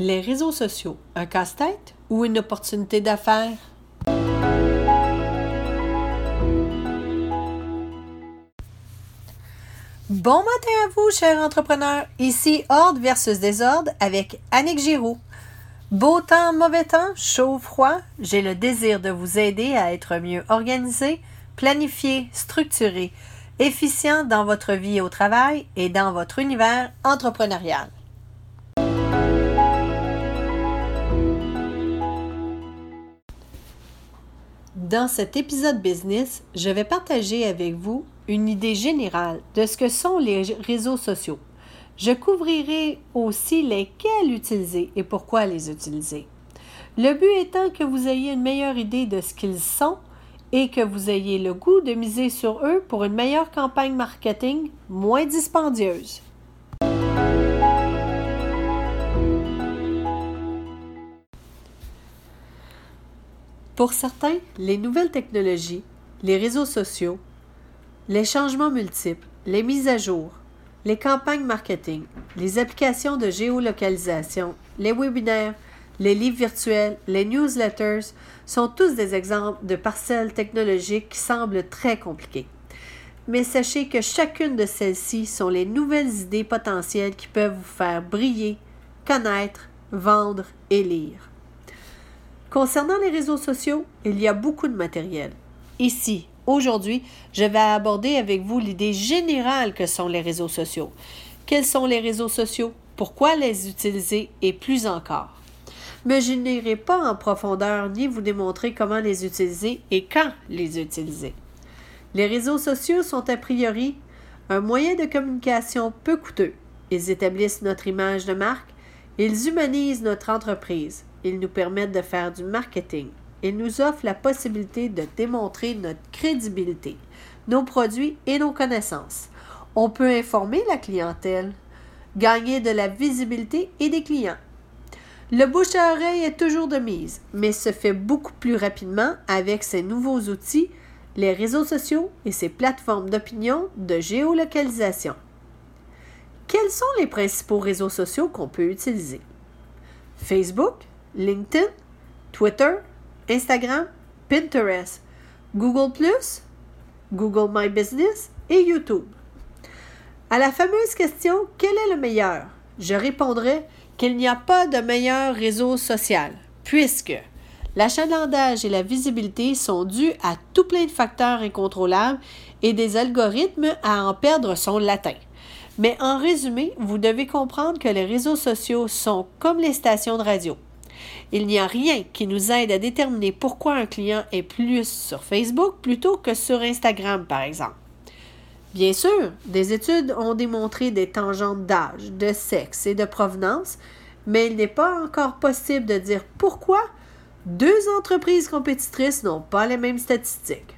Les réseaux sociaux, un casse-tête ou une opportunité d'affaires? Bon matin à vous, chers entrepreneurs. Ici Ordre versus Désordre avec Annick Giroux. Beau temps, mauvais temps, chaud, froid, j'ai le désir de vous aider à être mieux organisé, planifié, structuré, efficient dans votre vie au travail et dans votre univers entrepreneurial. Dans cet épisode business, je vais partager avec vous une idée générale de ce que sont les réseaux sociaux. Je couvrirai aussi lesquels utiliser et pourquoi les utiliser. Le but étant que vous ayez une meilleure idée de ce qu'ils sont et que vous ayez le goût de miser sur eux pour une meilleure campagne marketing moins dispendieuse. Pour certains, les nouvelles technologies, les réseaux sociaux, les changements multiples, les mises à jour, les campagnes marketing, les applications de géolocalisation, les webinaires, les livres virtuels, les newsletters sont tous des exemples de parcelles technologiques qui semblent très compliquées. Mais sachez que chacune de celles-ci sont les nouvelles idées potentielles qui peuvent vous faire briller, connaître, vendre et lire. Concernant les réseaux sociaux, il y a beaucoup de matériel. Ici, aujourd'hui, je vais aborder avec vous l'idée générale que sont les réseaux sociaux. Quels sont les réseaux sociaux? Pourquoi les utiliser? Et plus encore. Mais je n'irai pas en profondeur ni vous démontrer comment les utiliser et quand les utiliser. Les réseaux sociaux sont a priori un moyen de communication peu coûteux. Ils établissent notre image de marque, ils humanisent notre entreprise, ils nous permettent de faire du marketing. Ils nous offrent la possibilité de démontrer notre crédibilité, nos produits et nos connaissances. On peut informer la clientèle, gagner de la visibilité et des clients. Le bouche à oreille est toujours de mise, mais se fait beaucoup plus rapidement avec ces nouveaux outils, les réseaux sociaux et ces plateformes d'opinion de géolocalisation. Quels sont les principaux réseaux sociaux qu'on peut utiliser? Facebook, LinkedIn, Twitter, Instagram, Pinterest, Google ⁇ Google My Business et YouTube. À la fameuse question quel est le meilleur? Je répondrai qu'il n'y a pas de meilleur réseau social, puisque l'achalandage et la visibilité sont dus à tout plein de facteurs incontrôlables et des algorithmes à en perdre son latin. Mais en résumé, vous devez comprendre que les réseaux sociaux sont comme les stations de radio. Il n'y a rien qui nous aide à déterminer pourquoi un client est plus sur Facebook plutôt que sur Instagram, par exemple. Bien sûr, des études ont démontré des tangentes d'âge, de sexe et de provenance, mais il n'est pas encore possible de dire pourquoi deux entreprises compétitrices n'ont pas les mêmes statistiques.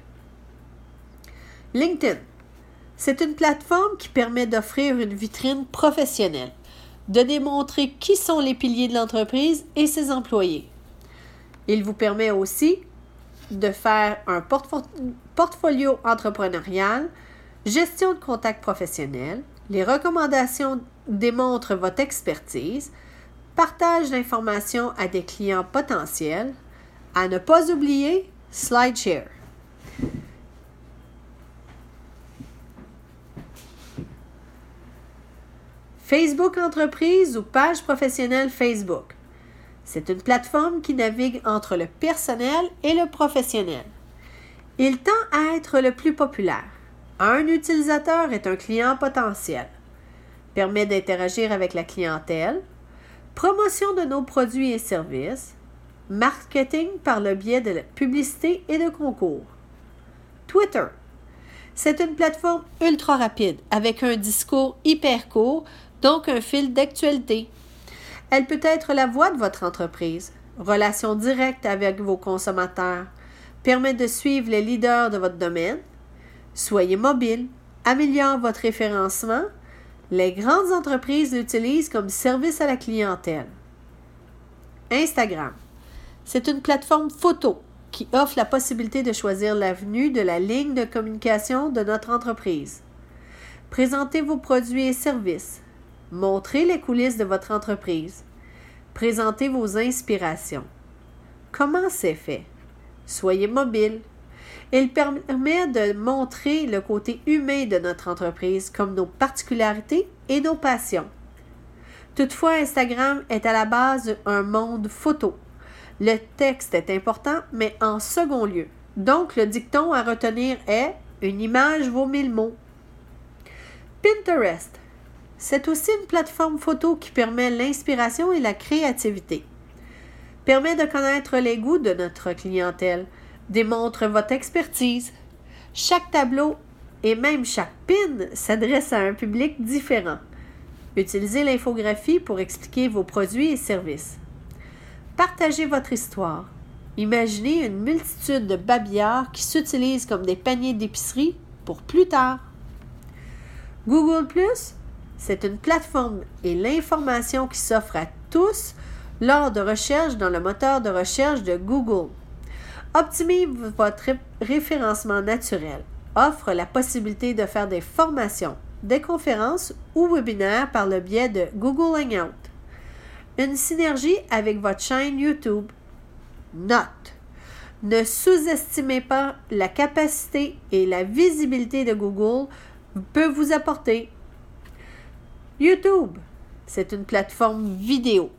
LinkedIn. C'est une plateforme qui permet d'offrir une vitrine professionnelle de démontrer qui sont les piliers de l'entreprise et ses employés. Il vous permet aussi de faire un portfolio entrepreneurial, gestion de contacts professionnels, les recommandations démontrent votre expertise, partage d'informations à des clients potentiels, à ne pas oublier SlideShare. Facebook Entreprise ou page professionnelle Facebook. C'est une plateforme qui navigue entre le personnel et le professionnel. Il tend à être le plus populaire. Un utilisateur est un client potentiel. Permet d'interagir avec la clientèle. Promotion de nos produits et services. Marketing par le biais de la publicité et de concours. Twitter. C'est une plateforme ultra rapide avec un discours hyper court donc un fil d'actualité. Elle peut être la voix de votre entreprise, relation directe avec vos consommateurs, permet de suivre les leaders de votre domaine, soyez mobile, améliore votre référencement, les grandes entreprises l'utilisent comme service à la clientèle. Instagram. C'est une plateforme photo qui offre la possibilité de choisir l'avenue de la ligne de communication de notre entreprise. Présentez vos produits et services, Montrez les coulisses de votre entreprise. Présentez vos inspirations. Comment c'est fait? Soyez mobile. Il permet de montrer le côté humain de notre entreprise comme nos particularités et nos passions. Toutefois, Instagram est à la base un monde photo. Le texte est important, mais en second lieu. Donc, le dicton à retenir est Une image vaut mille mots. Pinterest. C'est aussi une plateforme photo qui permet l'inspiration et la créativité. Permet de connaître les goûts de notre clientèle, démontre votre expertise. Chaque tableau et même chaque pin s'adresse à un public différent. Utilisez l'infographie pour expliquer vos produits et services. Partagez votre histoire. Imaginez une multitude de babillards qui s'utilisent comme des paniers d'épicerie pour plus tard. Google ⁇ c'est une plateforme et l'information qui s'offre à tous lors de recherche dans le moteur de recherche de Google. Optimise votre référencement naturel. Offre la possibilité de faire des formations, des conférences ou webinaires par le biais de Google Hangout. Une synergie avec votre chaîne YouTube. Note. Ne sous-estimez pas la capacité et la visibilité de Google peut vous apporter. YouTube, c'est une plateforme vidéo.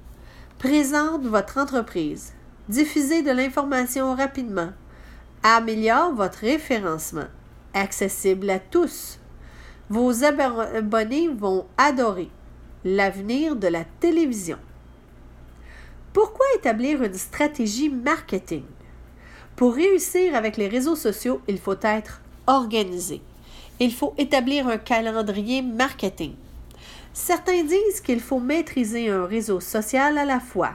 Présente votre entreprise. Diffusez de l'information rapidement. Améliore votre référencement. Accessible à tous. Vos abonnés vont adorer l'avenir de la télévision. Pourquoi établir une stratégie marketing? Pour réussir avec les réseaux sociaux, il faut être organisé. Il faut établir un calendrier marketing. Certains disent qu'il faut maîtriser un réseau social à la fois.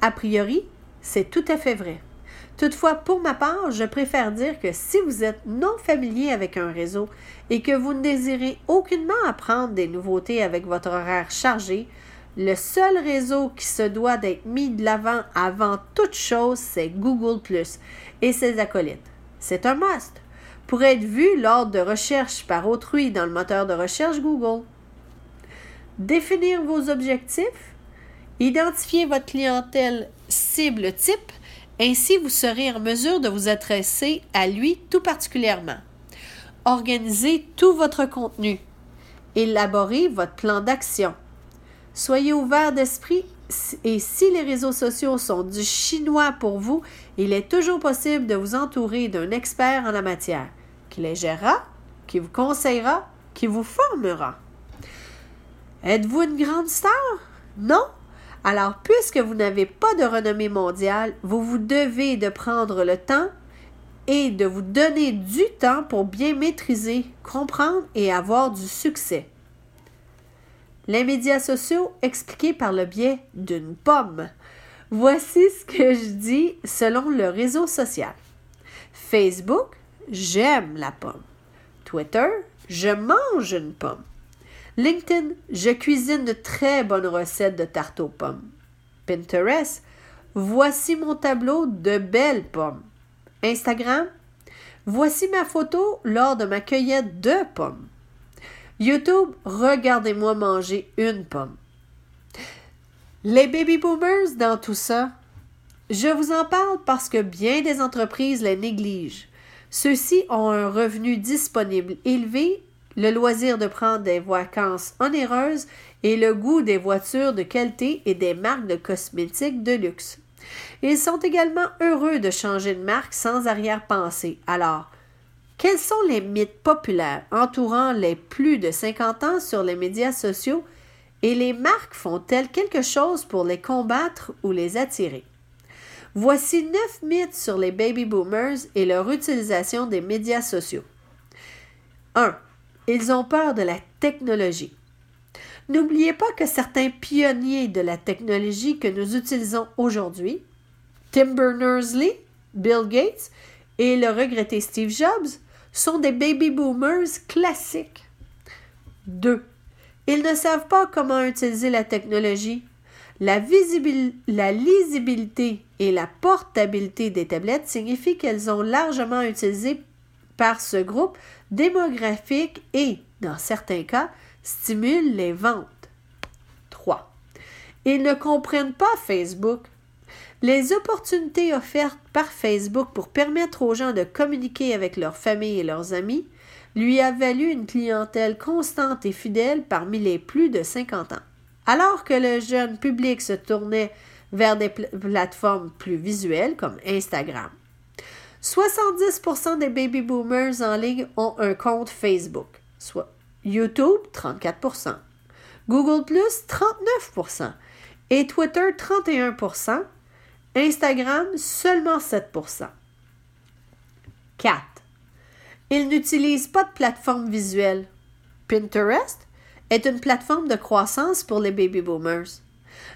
A priori, c'est tout à fait vrai. Toutefois, pour ma part, je préfère dire que si vous êtes non familier avec un réseau et que vous ne désirez aucunement apprendre des nouveautés avec votre horaire chargé, le seul réseau qui se doit d'être mis de l'avant avant toute chose, c'est Google ⁇ et ses acolytes. C'est un must pour être vu lors de recherches par autrui dans le moteur de recherche Google. Définir vos objectifs, identifier votre clientèle cible type, ainsi vous serez en mesure de vous adresser à lui tout particulièrement. Organisez tout votre contenu. Élaborez votre plan d'action. Soyez ouvert d'esprit et si les réseaux sociaux sont du chinois pour vous, il est toujours possible de vous entourer d'un expert en la matière, qui les gérera, qui vous conseillera, qui vous formera. Êtes-vous une grande star? Non? Alors, puisque vous n'avez pas de renommée mondiale, vous vous devez de prendre le temps et de vous donner du temps pour bien maîtriser, comprendre et avoir du succès. Les médias sociaux expliqués par le biais d'une pomme. Voici ce que je dis selon le réseau social. Facebook, j'aime la pomme. Twitter, je mange une pomme. LinkedIn, je cuisine de très bonnes recettes de tarte aux pommes. Pinterest, voici mon tableau de belles pommes. Instagram, voici ma photo lors de ma cueillette de pommes. YouTube, regardez-moi manger une pomme. Les baby boomers dans tout ça, je vous en parle parce que bien des entreprises les négligent. Ceux-ci ont un revenu disponible élevé, le loisir de prendre des vacances onéreuses et le goût des voitures de qualité et des marques de cosmétiques de luxe. Ils sont également heureux de changer de marque sans arrière-pensée. Alors, quels sont les mythes populaires entourant les plus de 50 ans sur les médias sociaux et les marques font-elles quelque chose pour les combattre ou les attirer? Voici neuf mythes sur les baby boomers et leur utilisation des médias sociaux. 1. Ils ont peur de la technologie. N'oubliez pas que certains pionniers de la technologie que nous utilisons aujourd'hui, Tim Berners-Lee, Bill Gates et le regretté Steve Jobs, sont des baby boomers classiques. 2. Ils ne savent pas comment utiliser la technologie. La, la lisibilité et la portabilité des tablettes signifient qu'elles sont largement utilisées par ce groupe démographique et, dans certains cas, stimulent les ventes. 3. Ils ne comprennent pas Facebook. Les opportunités offertes par Facebook pour permettre aux gens de communiquer avec leur famille et leurs amis lui a valu une clientèle constante et fidèle parmi les plus de 50 ans. Alors que le jeune public se tournait vers des plateformes plus visuelles comme Instagram. 70% des baby boomers en ligne ont un compte Facebook, soit YouTube 34%, Google 39% et Twitter 31%, Instagram seulement 7%. 4. Ils n'utilisent pas de plateforme visuelle. Pinterest est une plateforme de croissance pour les baby boomers.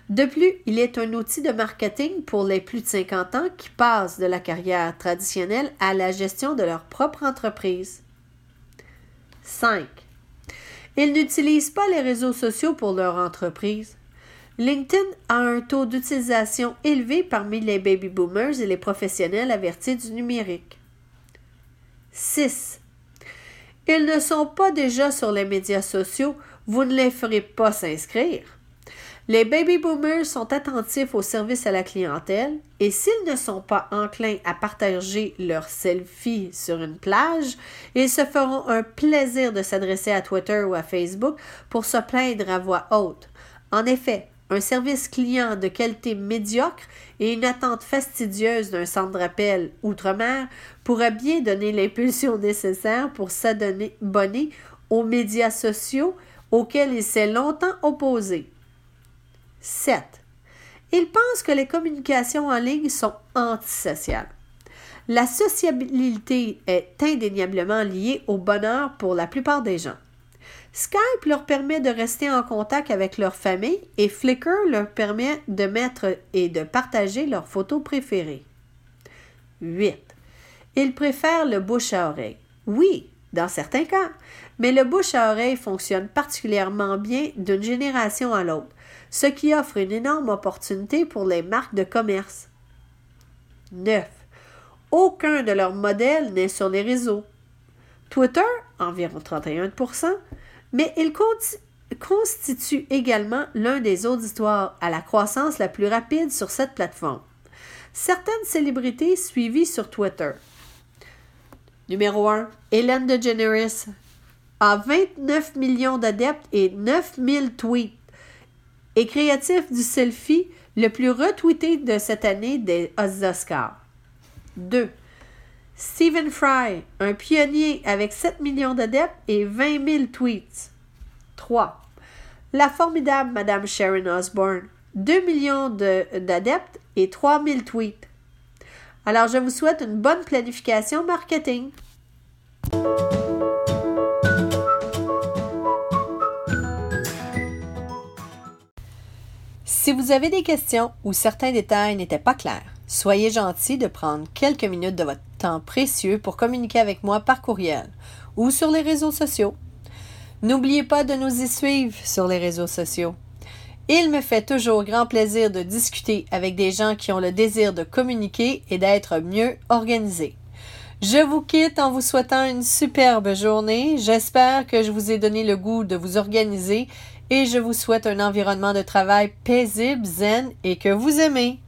De plus, il est un outil de marketing pour les plus de 50 ans qui passent de la carrière traditionnelle à la gestion de leur propre entreprise. 5. Ils n'utilisent pas les réseaux sociaux pour leur entreprise. LinkedIn a un taux d'utilisation élevé parmi les baby boomers et les professionnels avertis du numérique. 6. Ils ne sont pas déjà sur les médias sociaux, vous ne les ferez pas s'inscrire. Les baby boomers sont attentifs au service à la clientèle et s'ils ne sont pas enclins à partager leurs selfies sur une plage, ils se feront un plaisir de s'adresser à Twitter ou à Facebook pour se plaindre à voix haute. En effet, un service client de qualité médiocre et une attente fastidieuse d'un centre d'appel outre-mer pourra bien donner l'impulsion nécessaire pour s'abonner aux médias sociaux auxquels il s'est longtemps opposé. 7. Il pense que les communications en ligne sont antisociales. La sociabilité est indéniablement liée au bonheur pour la plupart des gens. Skype leur permet de rester en contact avec leur famille et Flickr leur permet de mettre et de partager leurs photos préférées. 8. Ils préfèrent le bouche à oreille. Oui, dans certains cas, mais le bouche à oreille fonctionne particulièrement bien d'une génération à l'autre, ce qui offre une énorme opportunité pour les marques de commerce. 9. Aucun de leurs modèles n'est sur les réseaux. Twitter, environ 31% mais il constitue également l'un des auditoires à la croissance la plus rapide sur cette plateforme. Certaines célébrités suivies sur Twitter. Numéro 1. Hélène DeGeneres a 29 millions d'adeptes et 9000 tweets. Et créatif du selfie le plus retweeté de cette année des Oscars. 2. Stephen Fry, un pionnier avec 7 millions d'adeptes et 20 000 tweets. 3. La formidable Madame Sharon Osbourne, 2 millions d'adeptes et 3 000 tweets. Alors, je vous souhaite une bonne planification marketing. Si vous avez des questions ou certains détails n'étaient pas clairs, soyez gentil de prendre quelques minutes de votre temps précieux pour communiquer avec moi par courriel ou sur les réseaux sociaux. N'oubliez pas de nous y suivre sur les réseaux sociaux. Il me fait toujours grand plaisir de discuter avec des gens qui ont le désir de communiquer et d'être mieux organisés. Je vous quitte en vous souhaitant une superbe journée. J'espère que je vous ai donné le goût de vous organiser et je vous souhaite un environnement de travail paisible, zen et que vous aimez.